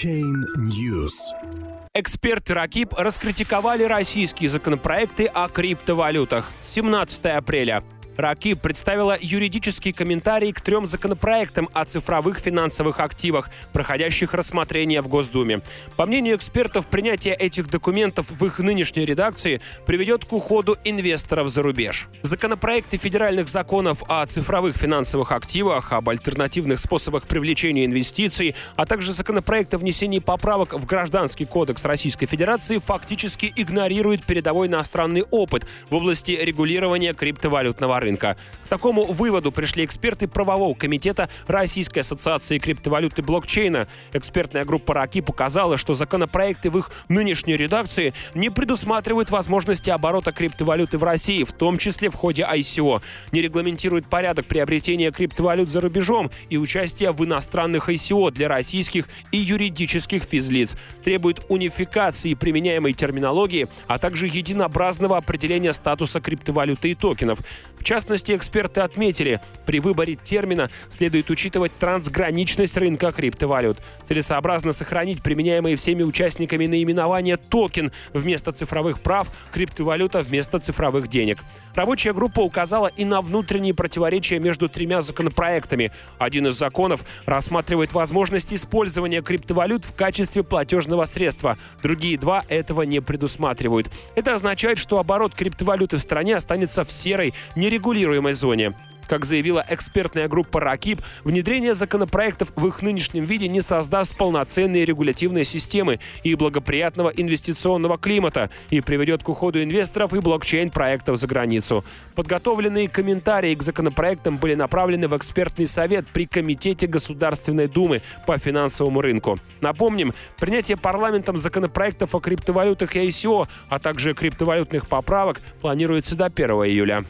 Блокчейн News. Эксперты РАКИП раскритиковали российские законопроекты о криптовалютах. 17 апреля. РАКИ представила юридический комментарий к трем законопроектам о цифровых финансовых активах, проходящих рассмотрение в Госдуме. По мнению экспертов, принятие этих документов в их нынешней редакции приведет к уходу инвесторов за рубеж. Законопроекты федеральных законов о цифровых финансовых активах, об альтернативных способах привлечения инвестиций, а также законопроект о внесении поправок в Гражданский кодекс Российской Федерации фактически игнорируют передовой иностранный опыт в области регулирования криптовалютного рынка рынка. К такому выводу пришли эксперты правового комитета Российской ассоциации криптовалюты блокчейна. Экспертная группа РАКИ показала, что законопроекты в их нынешней редакции не предусматривают возможности оборота криптовалюты в России, в том числе в ходе ICO, не регламентируют порядок приобретения криптовалют за рубежом и участия в иностранных ICO для российских и юридических физлиц, требует унификации применяемой терминологии, а также единообразного определения статуса криптовалюты и токенов. В частности, эксперты отметили, при выборе термина следует учитывать трансграничность рынка криптовалют. Целесообразно сохранить применяемые всеми участниками наименование токен вместо цифровых прав, криптовалюта вместо цифровых денег. Рабочая группа указала и на внутренние противоречия между тремя законопроектами. Один из законов рассматривает возможность использования криптовалют в качестве платежного средства. Другие два этого не предусматривают. Это означает, что оборот криптовалюты в стране останется в серой, нерегулированной регулируемой зоне. Как заявила экспертная группа РАКИП, внедрение законопроектов в их нынешнем виде не создаст полноценные регулятивные системы и благоприятного инвестиционного климата и приведет к уходу инвесторов и блокчейн-проектов за границу. Подготовленные комментарии к законопроектам были направлены в экспертный совет при Комитете Государственной Думы по финансовому рынку. Напомним, принятие парламентом законопроектов о криптовалютах и ICO, а также криптовалютных поправок планируется до 1 июля.